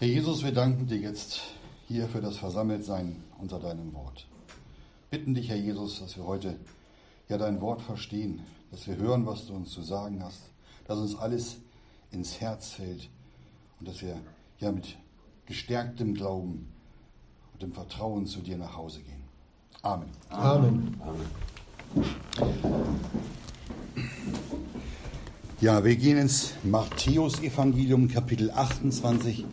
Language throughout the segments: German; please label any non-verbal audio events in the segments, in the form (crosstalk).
Herr Jesus, wir danken dir jetzt hier für das Versammeltsein unter deinem Wort. Bitten dich, Herr Jesus, dass wir heute ja dein Wort verstehen, dass wir hören, was du uns zu sagen hast, dass uns alles ins Herz fällt und dass wir ja mit gestärktem Glauben und dem Vertrauen zu dir nach Hause gehen. Amen. Amen. Ja, wir gehen ins Matthäus-Evangelium, Kapitel 28,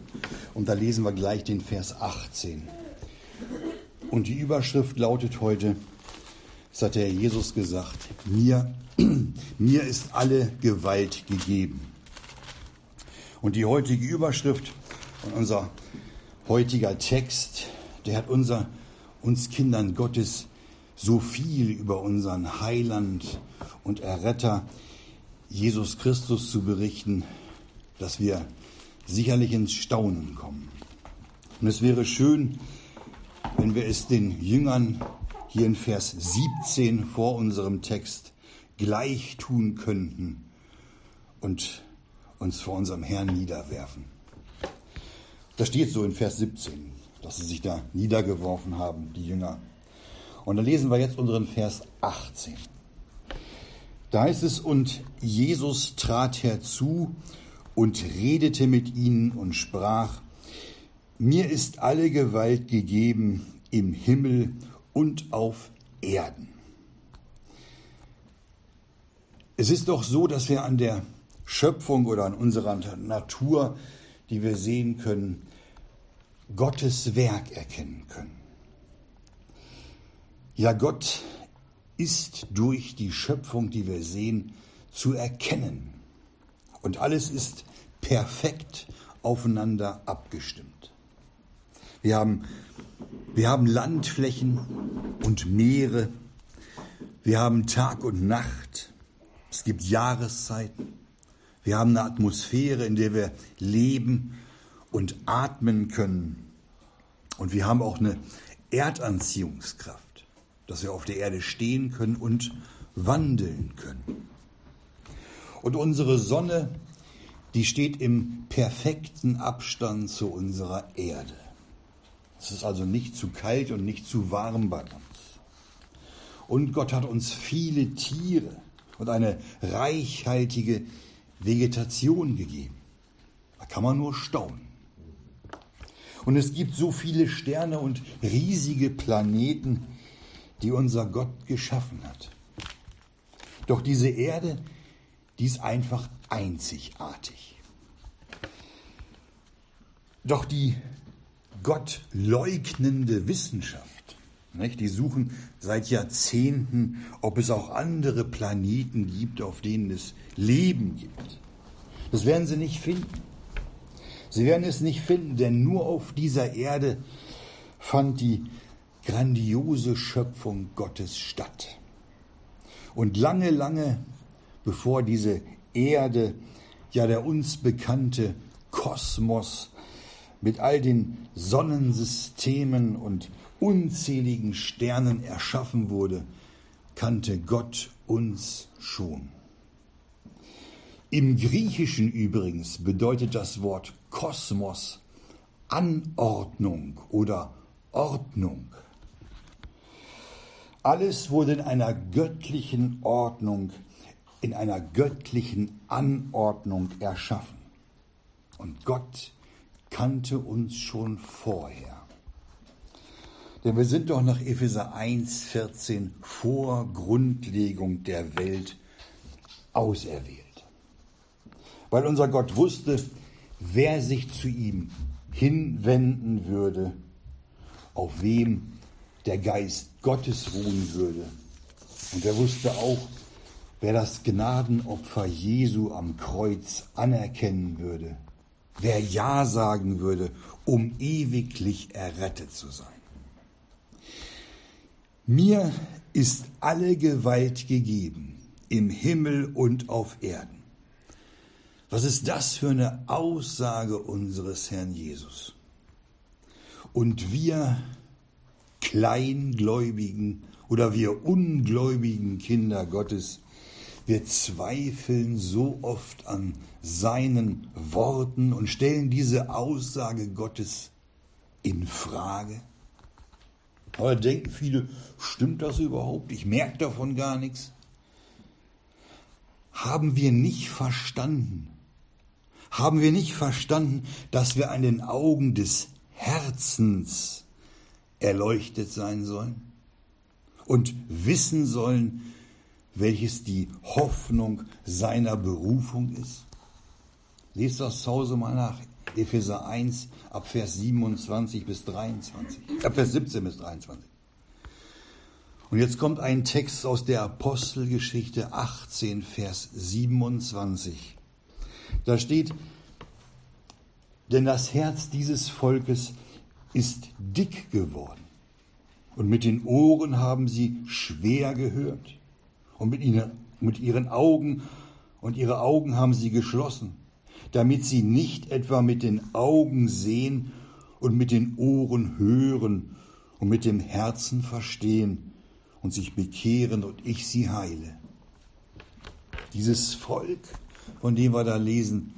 und da lesen wir gleich den Vers 18. Und die Überschrift lautet heute, das hat der Herr Jesus gesagt, mir, (clears throat) mir ist alle Gewalt gegeben. Und die heutige Überschrift und unser heutiger Text, der hat unser, uns Kindern Gottes so viel über unseren Heiland und Erretter Jesus Christus zu berichten, dass wir sicherlich ins Staunen kommen. Und es wäre schön, wenn wir es den Jüngern hier in Vers 17 vor unserem Text gleich tun könnten und uns vor unserem Herrn niederwerfen. Das steht so in Vers 17, dass sie sich da niedergeworfen haben, die Jünger. Und dann lesen wir jetzt unseren Vers 18. Da heißt es, und Jesus trat herzu und redete mit ihnen und sprach, mir ist alle Gewalt gegeben im Himmel und auf Erden. Es ist doch so, dass wir an der Schöpfung oder an unserer Natur, die wir sehen können, Gottes Werk erkennen können. Ja, Gott ist durch die Schöpfung, die wir sehen, zu erkennen. Und alles ist perfekt aufeinander abgestimmt. Wir haben, wir haben Landflächen und Meere. Wir haben Tag und Nacht. Es gibt Jahreszeiten. Wir haben eine Atmosphäre, in der wir leben und atmen können. Und wir haben auch eine Erdanziehungskraft, dass wir auf der Erde stehen können und wandeln können. Und unsere Sonne, die steht im perfekten Abstand zu unserer Erde. Es ist also nicht zu kalt und nicht zu warm bei uns. Und Gott hat uns viele Tiere und eine reichhaltige Vegetation gegeben. Da kann man nur staunen. Und es gibt so viele Sterne und riesige Planeten, die unser Gott geschaffen hat. Doch diese Erde, die ist einfach einzigartig. Doch die gottleugnende Wissenschaft, nicht, die suchen seit Jahrzehnten, ob es auch andere Planeten gibt, auf denen es Leben gibt. Das werden sie nicht finden. Sie werden es nicht finden, denn nur auf dieser Erde fand die grandiose Schöpfung Gottes statt. Und lange, lange bevor diese Erde, ja der uns bekannte Kosmos mit all den Sonnensystemen und unzähligen Sternen erschaffen wurde, kannte Gott uns schon. Im Griechischen übrigens bedeutet das Wort Kosmos Anordnung oder Ordnung. Alles wurde in einer göttlichen Ordnung, in einer göttlichen Anordnung erschaffen. Und Gott kannte uns schon vorher. Denn wir sind doch nach Epheser 1,14 vor Grundlegung der Welt auserwählt. Weil unser Gott wusste, wer sich zu ihm hinwenden würde, auf wem der Geist Gottes ruhen würde. Und er wusste auch, wer das Gnadenopfer Jesu am Kreuz anerkennen würde, wer Ja sagen würde, um ewiglich errettet zu sein. Mir ist alle Gewalt gegeben, im Himmel und auf Erden. Was ist das für eine Aussage unseres Herrn Jesus? Und wir Kleingläubigen oder wir ungläubigen Kinder Gottes, Wir zweifeln so oft an seinen Worten und stellen diese Aussage Gottes in Frage. Aber denken viele, stimmt das überhaupt? Ich merke davon gar nichts. Haben wir nicht verstanden? Haben wir nicht verstanden, dass wir an den Augen des Herzens erleuchtet sein sollen und wissen sollen, welches die Hoffnung seiner Berufung ist? Lest das zu Hause mal nach. Epheser 1 ab Vers 27 bis 23. Ab Vers 17 bis 23. Und jetzt kommt ein Text aus der Apostelgeschichte 18, Vers 27. Da steht, denn das Herz dieses Volkes ist dick geworden und mit den Ohren haben sie schwer gehört und mit, ihnen, mit ihren Augen und ihre Augen haben sie geschlossen, damit sie nicht etwa mit den Augen sehen und mit den Ohren hören und mit dem Herzen verstehen und sich bekehren und ich sie heile. Dieses Volk, von dem wir da lesen,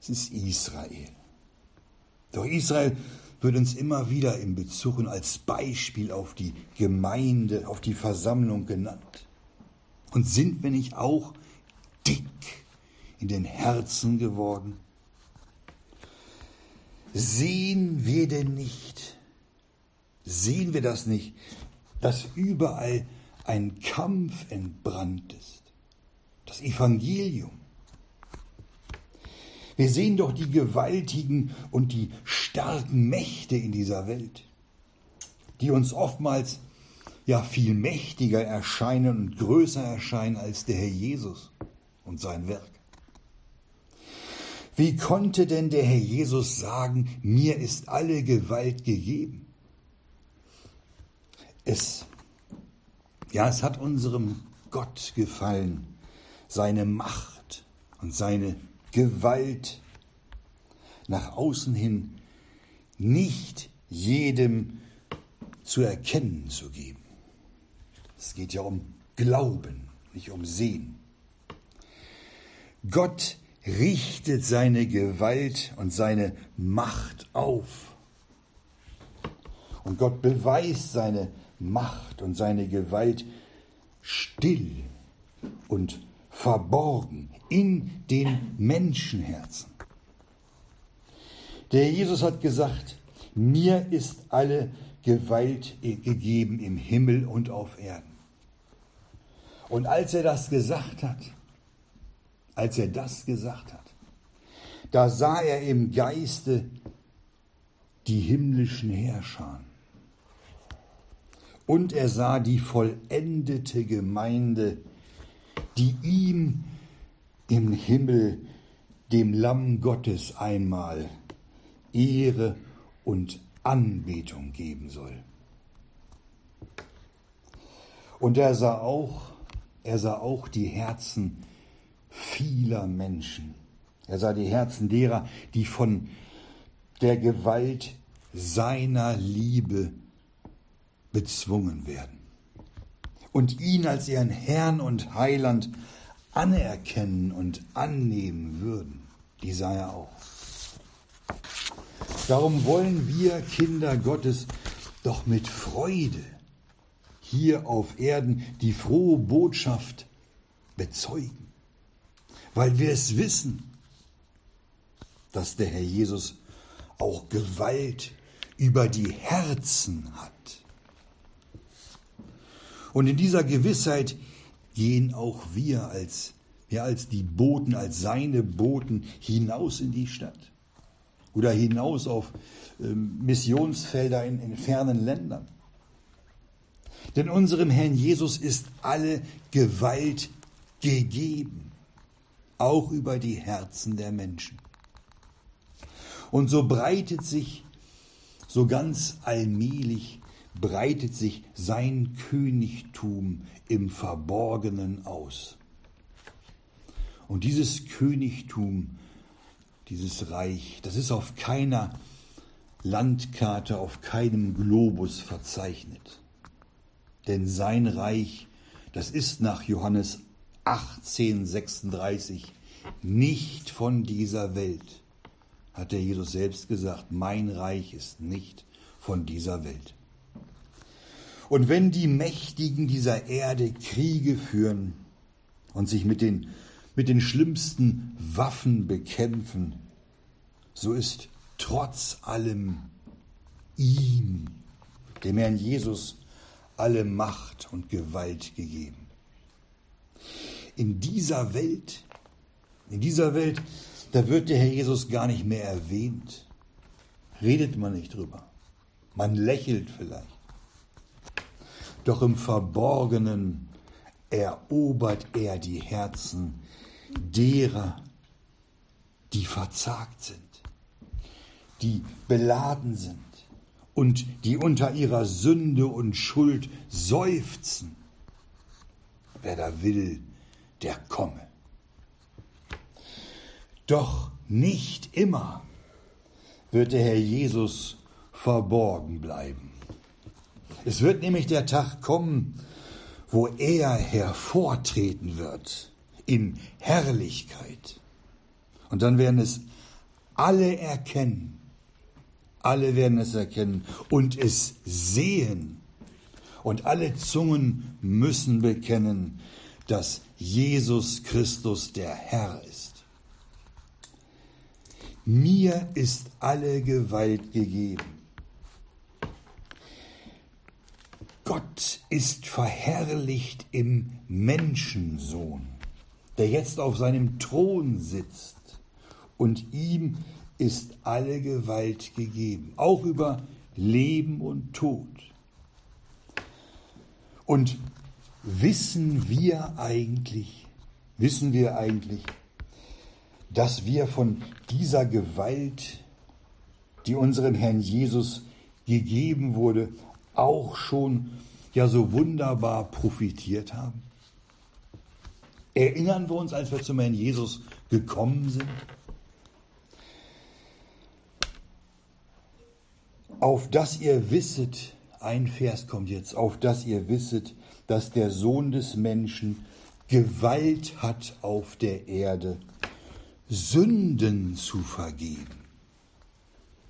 es ist Israel. Doch Israel wird uns immer wieder in Bezug und als Beispiel auf die Gemeinde, auf die Versammlung genannt. Und sind wir nicht auch dick in den Herzen geworden? Sehen wir denn nicht, sehen wir das nicht, dass überall ein Kampf entbrannt ist? Das Evangelium. Wir sehen doch die gewaltigen und die starken Mächte in dieser Welt, die uns oftmals ja viel mächtiger erscheinen und größer erscheinen als der Herr Jesus und sein Werk. Wie konnte denn der Herr Jesus sagen, mir ist alle Gewalt gegeben? Es, ja, es hat unserem Gott gefallen, seine Macht und seine Gewalt nach außen hin nicht jedem zu erkennen zu geben. Es geht ja um Glauben, nicht um Sehen. Gott richtet seine Gewalt und seine Macht auf. Und Gott beweist seine Macht und seine Gewalt still und verborgen in den Menschenherzen. Der Jesus hat gesagt, mir ist alle Gewalt gegeben im Himmel und auf Erden. Und als er das gesagt hat, als er das gesagt hat, da sah er im Geiste die himmlischen Herrscher. Und er sah die vollendete Gemeinde, die ihm im Himmel, dem Lamm Gottes einmal Ehre und Anbetung geben soll. Und er sah auch, er sah auch die Herzen vieler Menschen. Er sah die Herzen derer, die von der Gewalt seiner Liebe bezwungen werden und ihn als ihren Herrn und Heiland anerkennen und annehmen würden. Die sah er auch. Darum wollen wir Kinder Gottes doch mit Freude hier auf Erden die frohe Botschaft bezeugen, weil wir es wissen, dass der Herr Jesus auch Gewalt über die Herzen hat. Und in dieser Gewissheit gehen auch wir als, ja, als die Boten, als seine Boten hinaus in die Stadt oder hinaus auf ähm, Missionsfelder in, in fernen Ländern. Denn unserem Herrn Jesus ist alle Gewalt gegeben, auch über die Herzen der Menschen. Und so breitet sich so ganz allmählich breitet sich sein Königtum im Verborgenen aus. Und dieses Königtum dieses Reich, das ist auf keiner Landkarte, auf keinem Globus verzeichnet. Denn sein Reich, das ist nach Johannes 1836 nicht von dieser Welt, hat der Jesus selbst gesagt, mein Reich ist nicht von dieser Welt. Und wenn die Mächtigen dieser Erde Kriege führen und sich mit den, mit den schlimmsten Waffen bekämpfen, so ist trotz allem ihm, dem Herrn Jesus, alle Macht und Gewalt gegeben. In dieser Welt, in dieser Welt, da wird der Herr Jesus gar nicht mehr erwähnt. Redet man nicht drüber. Man lächelt vielleicht. Doch im Verborgenen erobert er die Herzen derer, die verzagt sind, die beladen sind und die unter ihrer Sünde und Schuld seufzen. Wer da will, der komme. Doch nicht immer wird der Herr Jesus verborgen bleiben. Es wird nämlich der Tag kommen, wo er hervortreten wird in Herrlichkeit. Und dann werden es alle erkennen. Alle werden es erkennen und es sehen. Und alle Zungen müssen bekennen, dass Jesus Christus der Herr ist. Mir ist alle Gewalt gegeben Gott ist verherrlicht im Menschensohn, der jetzt auf seinem Thron sitzt und ihm ist alle Gewalt gegeben, auch über Leben und Tod. Und wissen wir eigentlich, wissen wir eigentlich, dass wir von dieser Gewalt, die unserem Herrn Jesus gegeben wurde, auch schon ja so wunderbar profitiert haben? Erinnern wir uns, als wir zum Herrn Jesus gekommen sind? Auf dass ihr wisset, ein Vers kommt jetzt, auf dass ihr wisset, dass der Sohn des Menschen Gewalt hat auf der Erde, Sünden zu vergeben.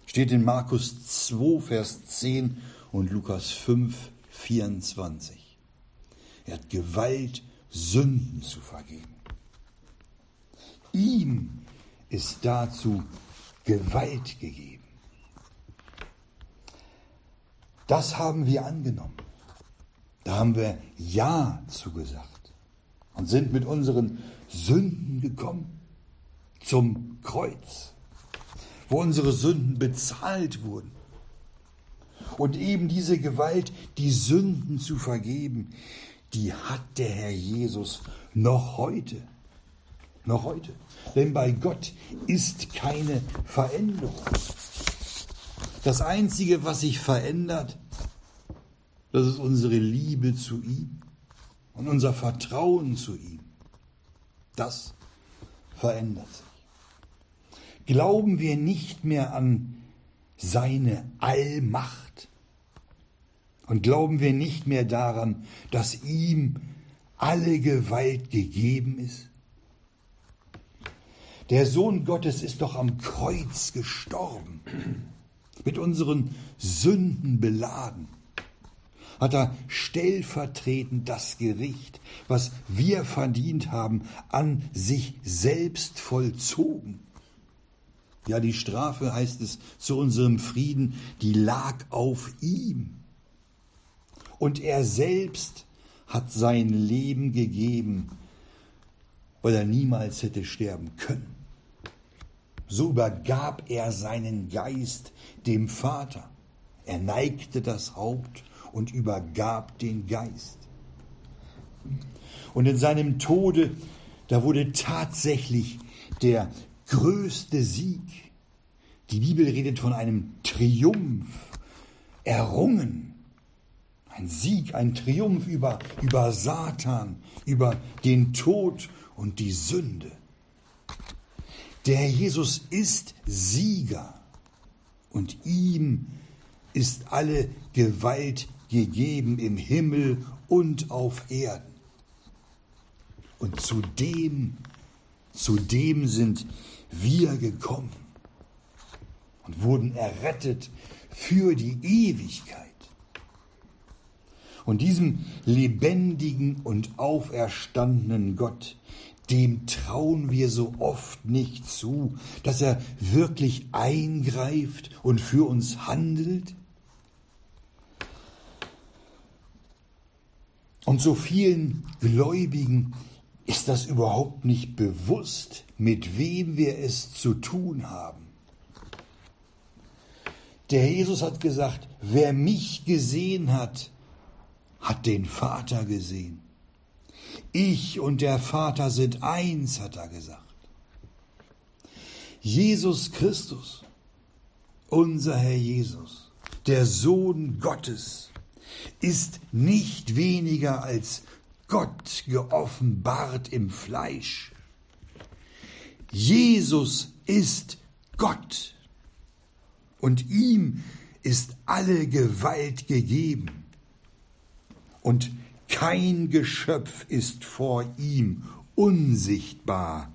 Steht in Markus 2, Vers 10 und Lukas 5, 24. Er hat Gewalt, Sünden zu vergeben. Ihm ist dazu Gewalt gegeben. Das haben wir angenommen. Da haben wir Ja zugesagt und sind mit unseren Sünden gekommen zum Kreuz, wo unsere Sünden bezahlt wurden und eben diese Gewalt, die Sünden zu vergeben, die hat der Herr Jesus noch heute. Noch heute. Denn bei Gott ist keine Veränderung. Das Einzige, was sich verändert, das ist unsere Liebe zu ihm und unser Vertrauen zu ihm. Das verändert sich. Glauben wir nicht mehr an seine Allmacht? Und glauben wir nicht mehr daran, dass ihm alle Gewalt gegeben ist? Der Sohn Gottes ist doch am Kreuz gestorben, mit unseren Sünden beladen. Hat er stellvertretend das Gericht, was wir verdient haben, an sich selbst vollzogen. Ja, die Strafe heißt es zu unserem Frieden, die lag auf ihm. Und er selbst hat sein Leben gegeben, weil er niemals hätte sterben können. So übergab er seinen Geist dem Vater. Er neigte das Haupt und übergab den Geist. Und in seinem Tode, da wurde tatsächlich der größte Sieg. Die Bibel redet von einem Triumph errungen. Ein Sieg, ein Triumph über, über Satan, über den Tod und die Sünde. Der Herr Jesus ist Sieger und ihm ist alle Gewalt gegeben im Himmel und auf Erden. Und zu dem, zu dem sind wir gekommen und wurden errettet für die Ewigkeit. Und diesem lebendigen und auferstandenen Gott, dem trauen wir so oft nicht zu, dass er wirklich eingreift und für uns handelt? Und so vielen Gläubigen ist das überhaupt nicht bewusst, mit wem wir es zu tun haben. Der Jesus hat gesagt, wer mich gesehen hat, hat den Vater gesehen. Ich und der Vater sind eins, hat er gesagt. Jesus Christus, unser Herr Jesus, der Sohn Gottes, ist nicht weniger als Gott geoffenbart im Fleisch. Jesus ist Gott und ihm ist alle Gewalt gegeben. Und kein Geschöpf ist vor ihm unsichtbar,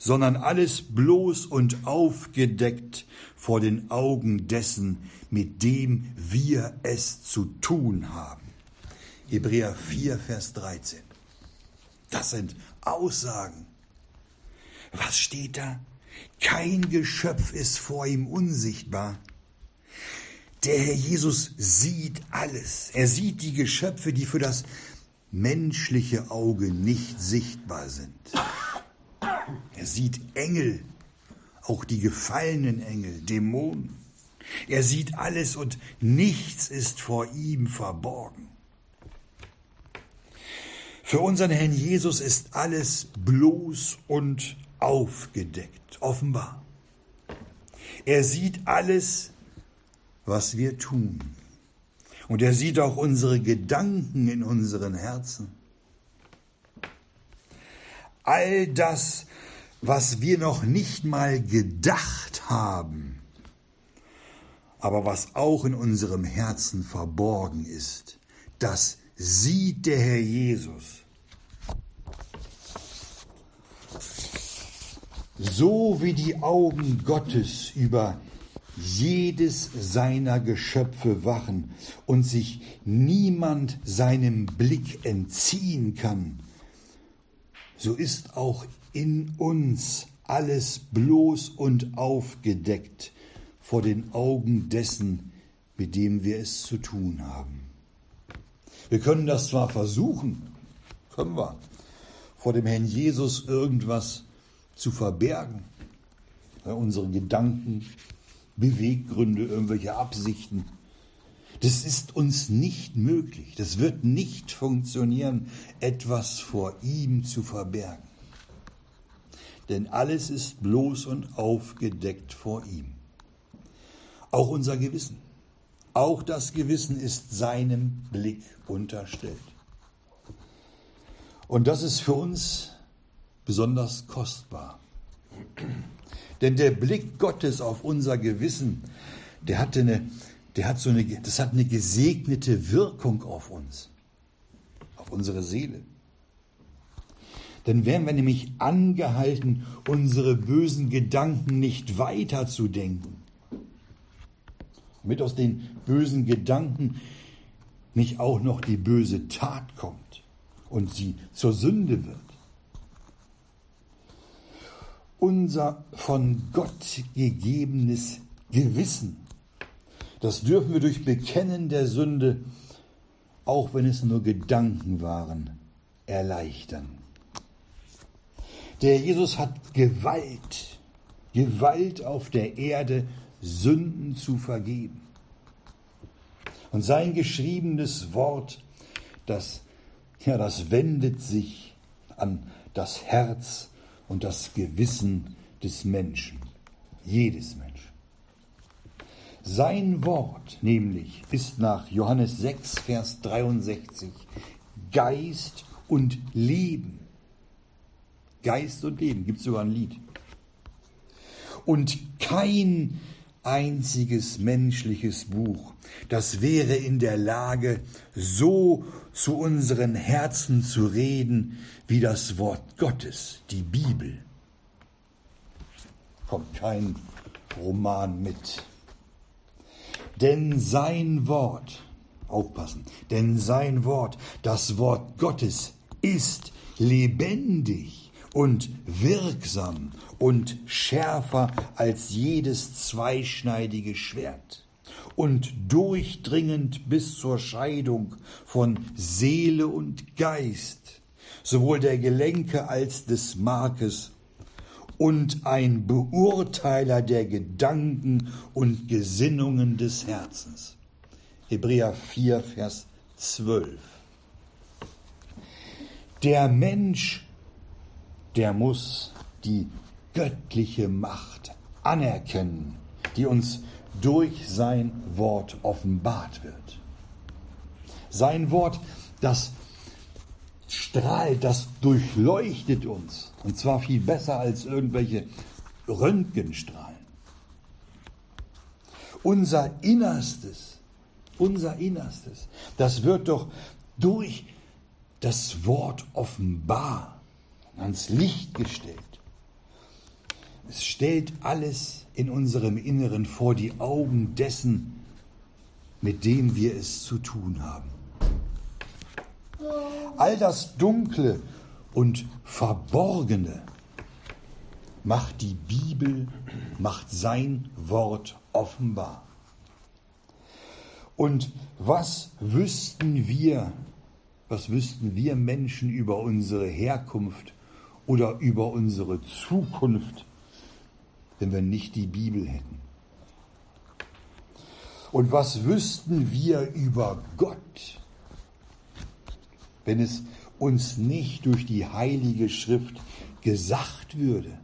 sondern alles bloß und aufgedeckt vor den Augen dessen, mit dem wir es zu tun haben. Hebräer 4, Vers 13. Das sind Aussagen. Was steht da? Kein Geschöpf ist vor ihm unsichtbar. Der Herr Jesus sieht alles. Er sieht die Geschöpfe, die für das menschliche Auge nicht sichtbar sind. Er sieht Engel, auch die gefallenen Engel, Dämonen. Er sieht alles und nichts ist vor ihm verborgen. Für unseren Herrn Jesus ist alles bloß und aufgedeckt, offenbar. Er sieht alles, was wir tun. Und er sieht auch unsere Gedanken in unseren Herzen. All das, was wir noch nicht mal gedacht haben, aber was auch in unserem Herzen verborgen ist, das sieht der Herr Jesus. So wie die Augen Gottes über jedes seiner Geschöpfe wachen und sich niemand seinem Blick entziehen kann, so ist auch in uns alles bloß und aufgedeckt vor den Augen dessen, mit dem wir es zu tun haben. Wir können das zwar versuchen, können wir, vor dem Herrn Jesus irgendwas zu verbergen, unsere Gedanken, Beweggründe, irgendwelche Absichten. Das ist uns nicht möglich. Das wird nicht funktionieren, etwas vor ihm zu verbergen. Denn alles ist bloß und aufgedeckt vor ihm. Auch unser Gewissen. Auch das Gewissen ist seinem Blick unterstellt. Und das ist für uns besonders kostbar. Denn der Blick Gottes auf unser Gewissen, der hatte eine, der hat so eine, das hat eine gesegnete Wirkung auf uns, auf unsere Seele. Dann wären wir nämlich angehalten, unsere bösen Gedanken nicht weiterzudenken. Damit aus den bösen Gedanken nicht auch noch die böse Tat kommt und sie zur Sünde wird unser von Gott gegebenes Gewissen. Das dürfen wir durch Bekennen der Sünde, auch wenn es nur Gedanken waren, erleichtern. Der Jesus hat Gewalt, Gewalt auf der Erde, Sünden zu vergeben. Und sein geschriebenes Wort, das, ja, das wendet sich an das Herz und das Gewissen des Menschen, jedes Menschen. Sein Wort nämlich ist nach Johannes 6, Vers 63 Geist und Leben. Geist und Leben, gibt es sogar ein Lied. Und kein einziges menschliches Buch, das wäre in der Lage, so zu unseren Herzen zu reden, wie das Wort Gottes, die Bibel. Kommt kein Roman mit. Denn sein Wort, aufpassen, denn sein Wort, das Wort Gottes, ist lebendig und wirksam und schärfer als jedes zweischneidige Schwert und durchdringend bis zur Scheidung von Seele und Geist, sowohl der Gelenke als des Markes, und ein Beurteiler der Gedanken und Gesinnungen des Herzens. Hebräer 4, Vers 12. Der Mensch, der muss die göttliche Macht anerkennen, die uns durch sein Wort offenbart wird. Sein Wort, das strahlt, das durchleuchtet uns. Und zwar viel besser als irgendwelche Röntgenstrahlen. Unser Innerstes, unser Innerstes, das wird doch durch das Wort offenbar ans Licht gestellt. Es stellt alles in unserem Inneren vor die Augen dessen, mit dem wir es zu tun haben. All das Dunkle und Verborgene macht die Bibel, macht sein Wort offenbar. Und was wüssten wir, was wüssten wir Menschen über unsere Herkunft oder über unsere Zukunft, wenn wir nicht die Bibel hätten? Und was wüssten wir über Gott, wenn es uns nicht durch die heilige Schrift gesagt würde?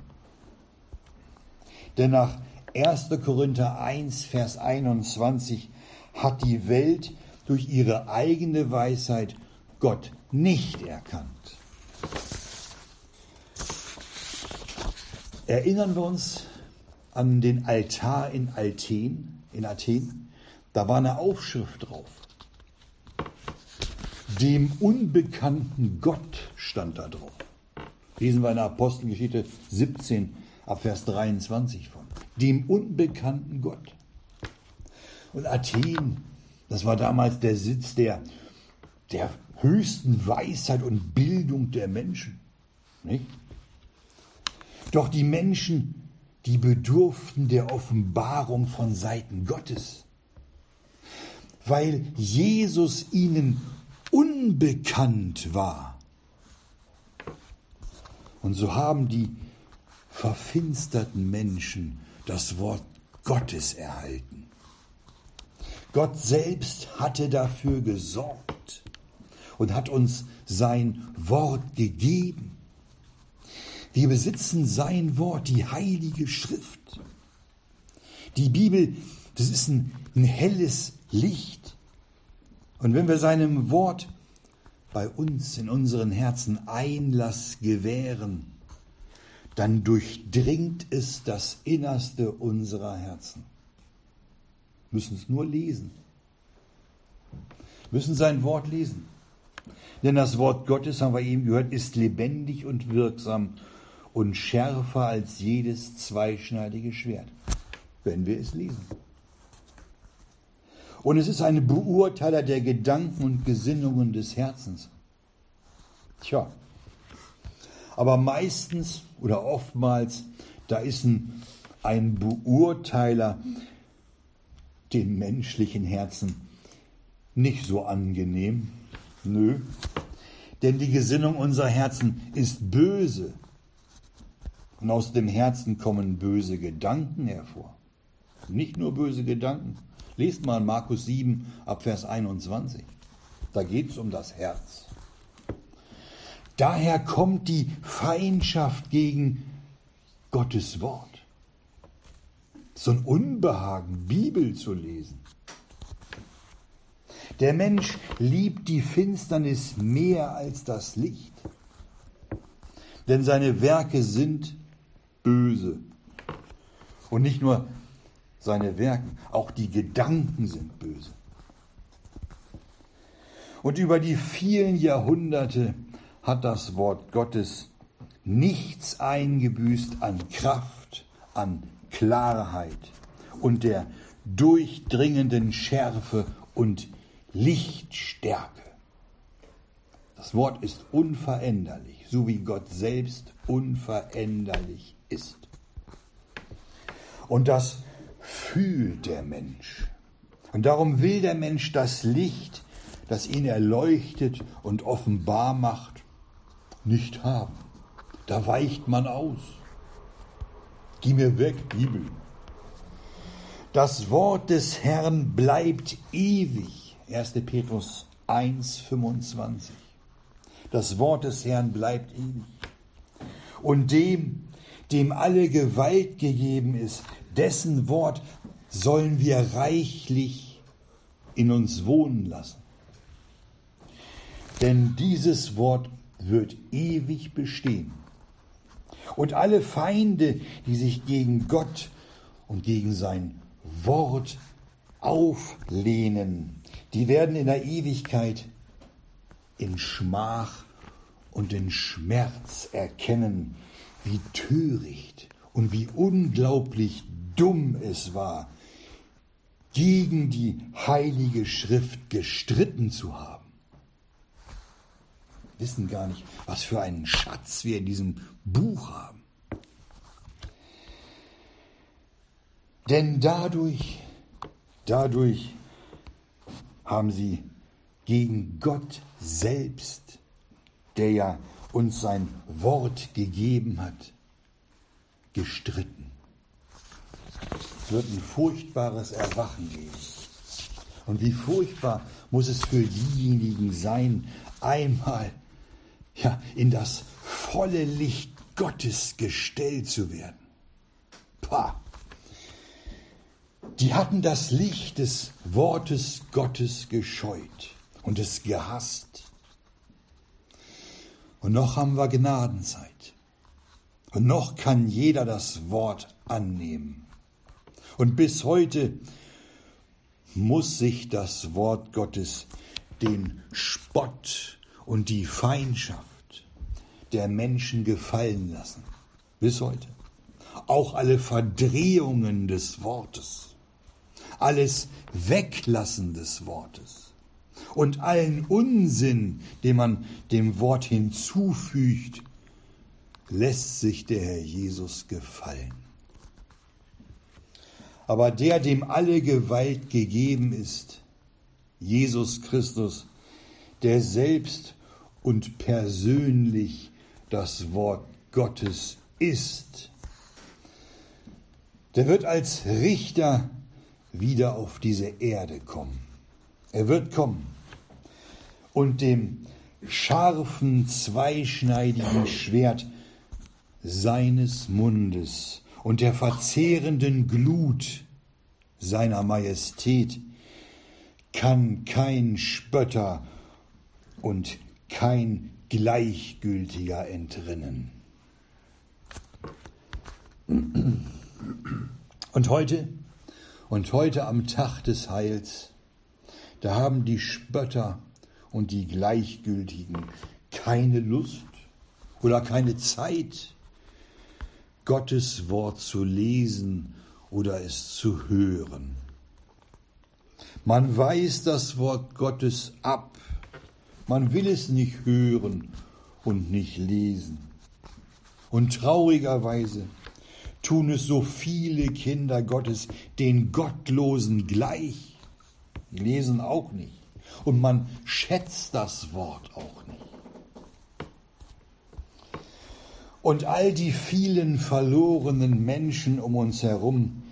Denn nach 1. Korinther 1, Vers 21 hat die Welt durch ihre eigene Weisheit Gott nicht erkannt. Erinnern wir uns an den Altar in Athen, in Athen, da war eine Aufschrift drauf. Dem unbekannten Gott stand da drauf. Lesen wir in der Apostelgeschichte 17 ab Vers 23 von. Dem unbekannten Gott. Und Athen, das war damals der Sitz der, der höchsten Weisheit und Bildung der Menschen. Nicht? Doch die Menschen die bedurften der Offenbarung von Seiten Gottes, weil Jesus ihnen unbekannt war. Und so haben die verfinsterten Menschen das Wort Gottes erhalten. Gott selbst hatte dafür gesorgt und hat uns sein Wort gegeben. Wir besitzen sein Wort, die heilige Schrift. Die Bibel, das ist ein, ein helles Licht. Und wenn wir seinem Wort bei uns in unseren Herzen Einlass gewähren, dann durchdringt es das Innerste unserer Herzen. Wir müssen es nur lesen. Wir müssen sein Wort lesen. Denn das Wort Gottes, haben wir eben gehört, ist lebendig und wirksam und schärfer als jedes zweischneidige Schwert, wenn wir es lesen. Und es ist ein Beurteiler der Gedanken und Gesinnungen des Herzens. Tja, aber meistens oder oftmals, da ist ein, ein Beurteiler dem menschlichen Herzen nicht so angenehm. Nö. Denn die Gesinnung unserer Herzen ist böse und aus dem Herzen kommen böse Gedanken hervor. Nicht nur böse Gedanken. Lest mal Markus 7 ab Vers 21. Da geht es um das Herz. Daher kommt die Feindschaft gegen Gottes Wort. So ein Unbehagen, Bibel zu lesen. Der Mensch liebt die Finsternis mehr als das Licht, denn seine Werke sind böse. Und nicht nur seine Werken. Auch die Gedanken sind böse. Und über die vielen Jahrhunderte hat das Wort Gottes nichts eingebüßt an Kraft, an Klarheit und der durchdringenden Schärfe und Lichtstärke. Das Wort ist unveränderlich, so wie Gott selbst unveränderlich ist. Und das fühlt der Mensch. Und darum will der Mensch das Licht, das ihn erleuchtet und offenbar macht, nicht haben. Da weicht man aus. Geh mir weg, Bibel. Das Wort des Herrn bleibt ewig. 1. Petrus 1, 25. Das Wort des Herrn bleibt ewig. Und dem, dem alle Gewalt gegeben ist, dessen Wort sollen wir reichlich in uns wohnen lassen. Denn dieses Wort wird ewig bestehen. Und alle Feinde, die sich gegen Gott und gegen sein Wort auflehnen, die werden in der Ewigkeit in Schmach und in Schmerz erkennen, wie töricht und wie unglaublich dumm es war, gegen die heilige Schrift gestritten zu haben. Wissen gar nicht, was für einen Schatz wir in diesem Buch haben. Denn dadurch, dadurch haben sie gegen Gott selbst, der ja uns sein Wort gegeben hat, gestritten. Es wird ein furchtbares Erwachen geben. Und wie furchtbar muss es für diejenigen sein, einmal ja, in das volle Licht Gottes gestellt zu werden. Pah! Die hatten das Licht des Wortes Gottes gescheut und es gehasst. Und noch haben wir Gnadenzeit. Und noch kann jeder das Wort annehmen. Und bis heute muss sich das Wort Gottes den Spott und die Feindschaft der Menschen gefallen lassen. Bis heute. Auch alle Verdrehungen des Wortes, alles Weglassen des Wortes und allen Unsinn, den man dem Wort hinzufügt, lässt sich der Herr Jesus gefallen. Aber der, dem alle Gewalt gegeben ist, Jesus Christus, der selbst und persönlich das Wort Gottes ist, der wird als Richter wieder auf diese Erde kommen. Er wird kommen und dem scharfen, zweischneidigen Schwert seines Mundes und der verzehrenden Glut seiner Majestät kann kein Spötter und kein Gleichgültiger entrinnen. Und heute, und heute am Tag des Heils, da haben die Spötter und die Gleichgültigen keine Lust oder keine Zeit, Gottes Wort zu lesen oder es zu hören. Man weiß das Wort Gottes ab, man will es nicht hören und nicht lesen. Und traurigerweise tun es so viele Kinder Gottes den Gottlosen gleich, lesen auch nicht. Und man schätzt das Wort auch nicht. Und all die vielen verlorenen Menschen um uns herum,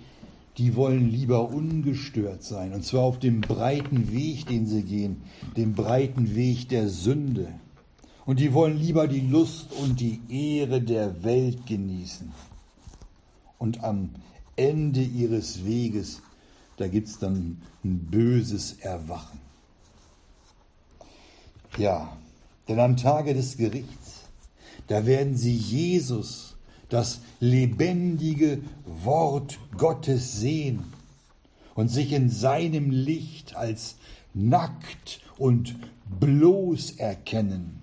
die wollen lieber ungestört sein, und zwar auf dem breiten Weg, den sie gehen, dem breiten Weg der Sünde. Und die wollen lieber die Lust und die Ehre der Welt genießen. Und am Ende ihres Weges, da gibt es dann ein böses Erwachen. Ja, denn am Tage des Gerichts, da werden sie Jesus, das lebendige Wort Gottes sehen und sich in seinem Licht als nackt und bloß erkennen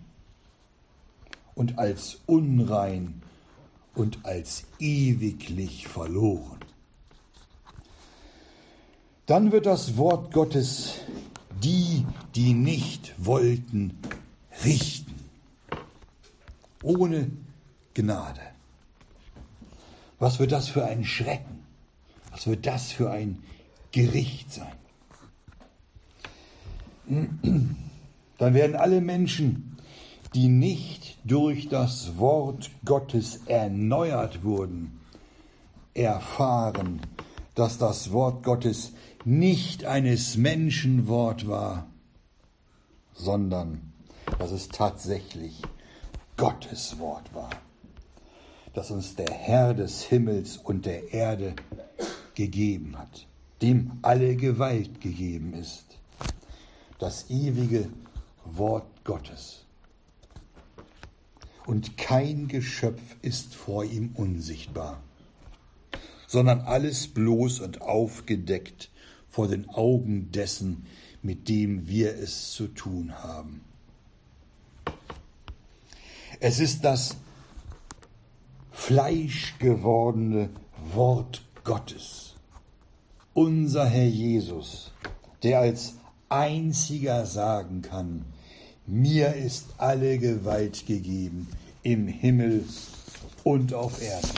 und als unrein und als ewiglich verloren. Dann wird das Wort Gottes die, die nicht wollten, richten. Ohne Gnade. Was wird das für ein Schrecken? Was wird das für ein Gericht sein? Dann werden alle Menschen, die nicht durch das Wort Gottes erneuert wurden, erfahren, dass das Wort Gottes nicht eines Menschen Wort war, sondern dass es tatsächlich Gottes Wort war, das uns der Herr des Himmels und der Erde gegeben hat, dem alle Gewalt gegeben ist, das ewige Wort Gottes. Und kein Geschöpf ist vor ihm unsichtbar, sondern alles bloß und aufgedeckt vor den Augen dessen, mit dem wir es zu tun haben. Es ist das fleischgewordene Wort Gottes, unser Herr Jesus, der als einziger sagen kann, mir ist alle Gewalt gegeben im Himmel und auf Erden.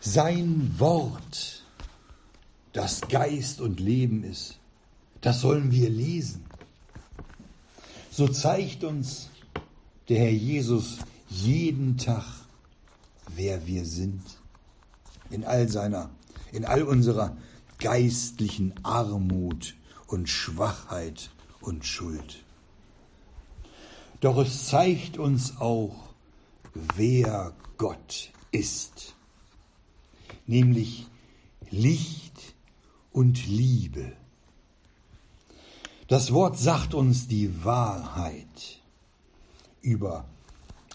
Sein Wort, das Geist und Leben ist, das sollen wir lesen. So zeigt uns der Herr Jesus jeden Tag, wer wir sind, in all seiner, in all unserer geistlichen Armut und Schwachheit und Schuld. Doch es zeigt uns auch, wer Gott ist, nämlich Licht und Liebe. Das Wort sagt uns die Wahrheit über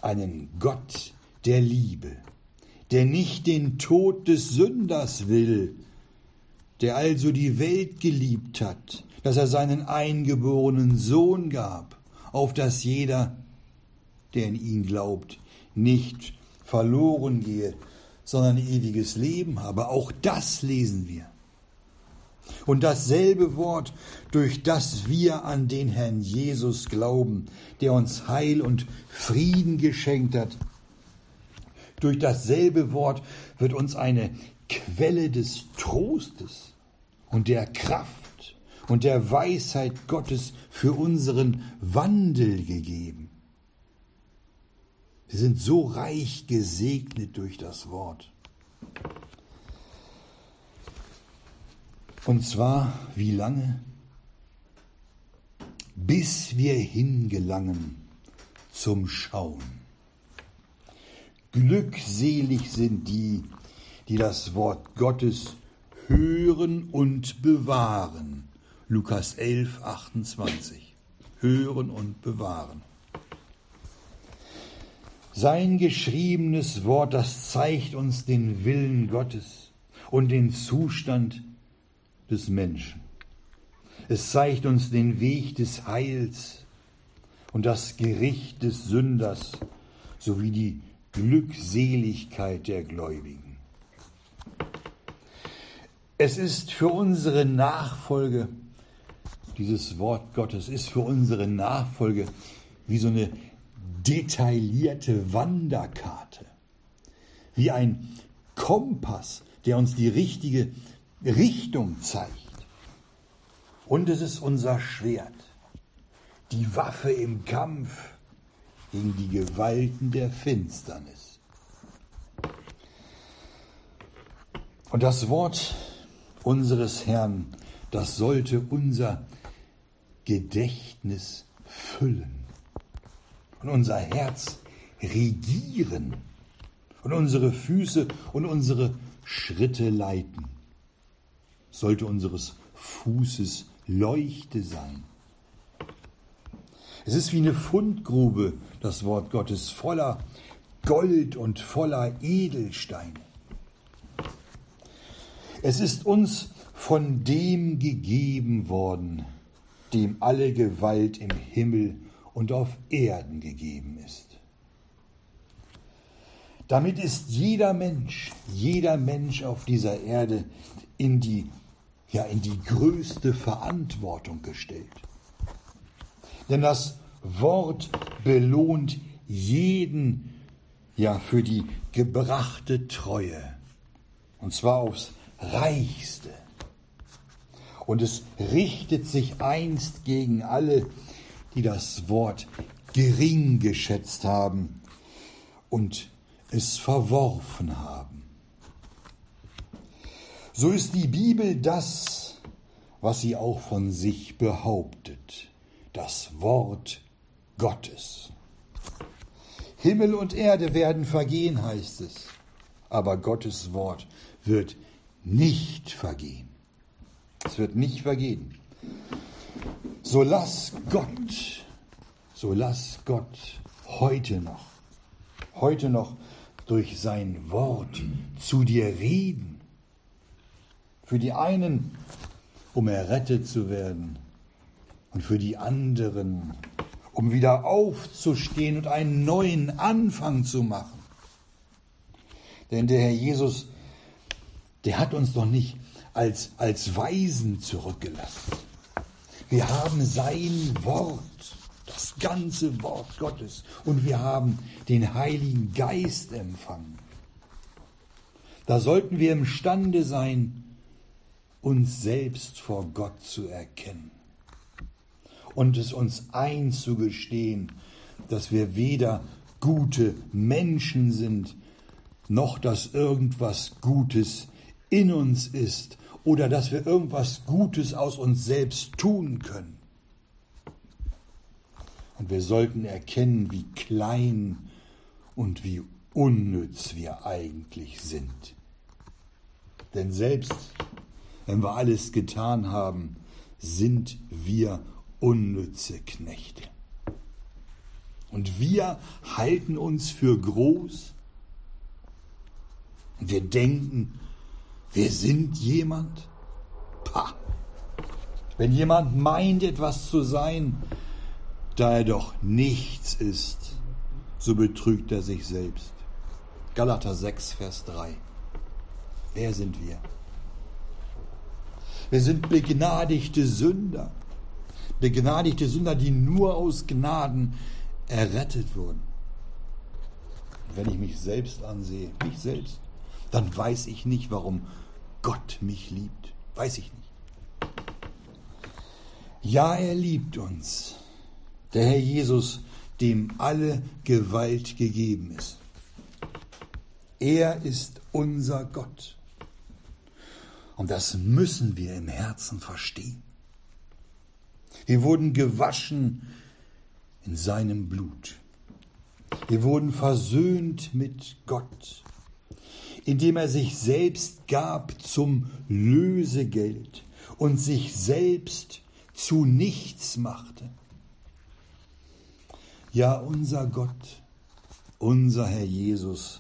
einen Gott der Liebe, der nicht den Tod des Sünders will, der also die Welt geliebt hat, dass er seinen eingeborenen Sohn gab, auf dass jeder, der in ihn glaubt, nicht verloren gehe, sondern ewiges Leben habe. Auch das lesen wir. Und dasselbe Wort, durch das wir an den Herrn Jesus glauben, der uns Heil und Frieden geschenkt hat, durch dasselbe Wort wird uns eine Quelle des Trostes und der Kraft und der Weisheit Gottes für unseren Wandel gegeben. Wir sind so reich gesegnet durch das Wort. Und zwar wie lange? Bis wir hingelangen zum Schauen. Glückselig sind die, die das Wort Gottes hören und bewahren. Lukas 11, 28. Hören und bewahren. Sein geschriebenes Wort, das zeigt uns den Willen Gottes und den Zustand des Menschen. Es zeigt uns den Weg des Heils und das Gericht des Sünders sowie die Glückseligkeit der Gläubigen. Es ist für unsere Nachfolge, dieses Wort Gottes ist für unsere Nachfolge wie so eine detaillierte Wanderkarte, wie ein Kompass, der uns die richtige Richtung zeigt. Und es ist unser Schwert, die Waffe im Kampf gegen die Gewalten der Finsternis. Und das Wort unseres Herrn, das sollte unser Gedächtnis füllen und unser Herz regieren und unsere Füße und unsere Schritte leiten sollte unseres Fußes Leuchte sein. Es ist wie eine Fundgrube, das Wort Gottes, voller Gold und voller Edelsteine. Es ist uns von dem gegeben worden, dem alle Gewalt im Himmel und auf Erden gegeben ist. Damit ist jeder Mensch, jeder Mensch auf dieser Erde in die, ja, in die größte Verantwortung gestellt. Denn das Wort belohnt jeden, ja, für die gebrachte Treue. Und zwar aufs Reichste. Und es richtet sich einst gegen alle, die das Wort gering geschätzt haben und es verworfen haben. So ist die Bibel das, was sie auch von sich behauptet, das Wort Gottes. Himmel und Erde werden vergehen, heißt es, aber Gottes Wort wird nicht vergehen. Es wird nicht vergehen. So lass Gott, so lass Gott heute noch, heute noch durch sein Wort zu dir reden. Für die einen, um errettet zu werden, und für die anderen, um wieder aufzustehen und einen neuen Anfang zu machen. Denn der Herr Jesus, der hat uns doch nicht als, als Weisen zurückgelassen. Wir haben sein Wort das ganze Wort Gottes und wir haben den Heiligen Geist empfangen. Da sollten wir imstande sein, uns selbst vor Gott zu erkennen und es uns einzugestehen, dass wir weder gute Menschen sind, noch dass irgendwas Gutes in uns ist oder dass wir irgendwas Gutes aus uns selbst tun können. Und wir sollten erkennen, wie klein und wie unnütz wir eigentlich sind. Denn selbst wenn wir alles getan haben, sind wir unnütze Knechte. Und wir halten uns für groß und wir denken, wir sind jemand. Pah. Wenn jemand meint, etwas zu sein, da er doch nichts ist, so betrügt er sich selbst. Galater 6, Vers 3. Wer sind wir? Wir sind begnadigte Sünder. Begnadigte Sünder, die nur aus Gnaden errettet wurden. Wenn ich mich selbst ansehe, mich selbst, dann weiß ich nicht, warum Gott mich liebt. Weiß ich nicht. Ja, er liebt uns der Herr Jesus, dem alle Gewalt gegeben ist. Er ist unser Gott. Und das müssen wir im Herzen verstehen. Wir wurden gewaschen in seinem Blut. Wir wurden versöhnt mit Gott, indem er sich selbst gab zum Lösegeld und sich selbst zu nichts machte. Ja, unser Gott, unser Herr Jesus,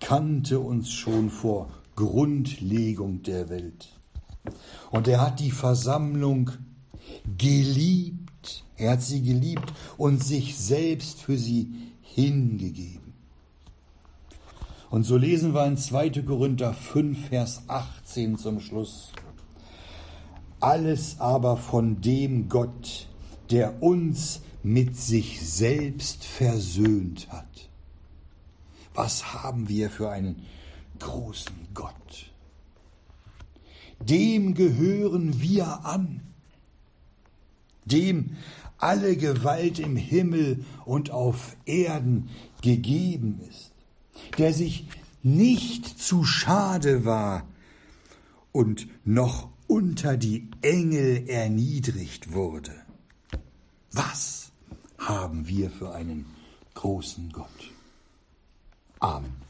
kannte uns schon vor Grundlegung der Welt. Und er hat die Versammlung geliebt. Er hat sie geliebt und sich selbst für sie hingegeben. Und so lesen wir in 2. Korinther 5, Vers 18 zum Schluss. Alles aber von dem Gott, der uns mit sich selbst versöhnt hat. Was haben wir für einen großen Gott? Dem gehören wir an, dem alle Gewalt im Himmel und auf Erden gegeben ist, der sich nicht zu schade war und noch unter die Engel erniedrigt wurde. Was haben wir für einen großen Gott? Amen.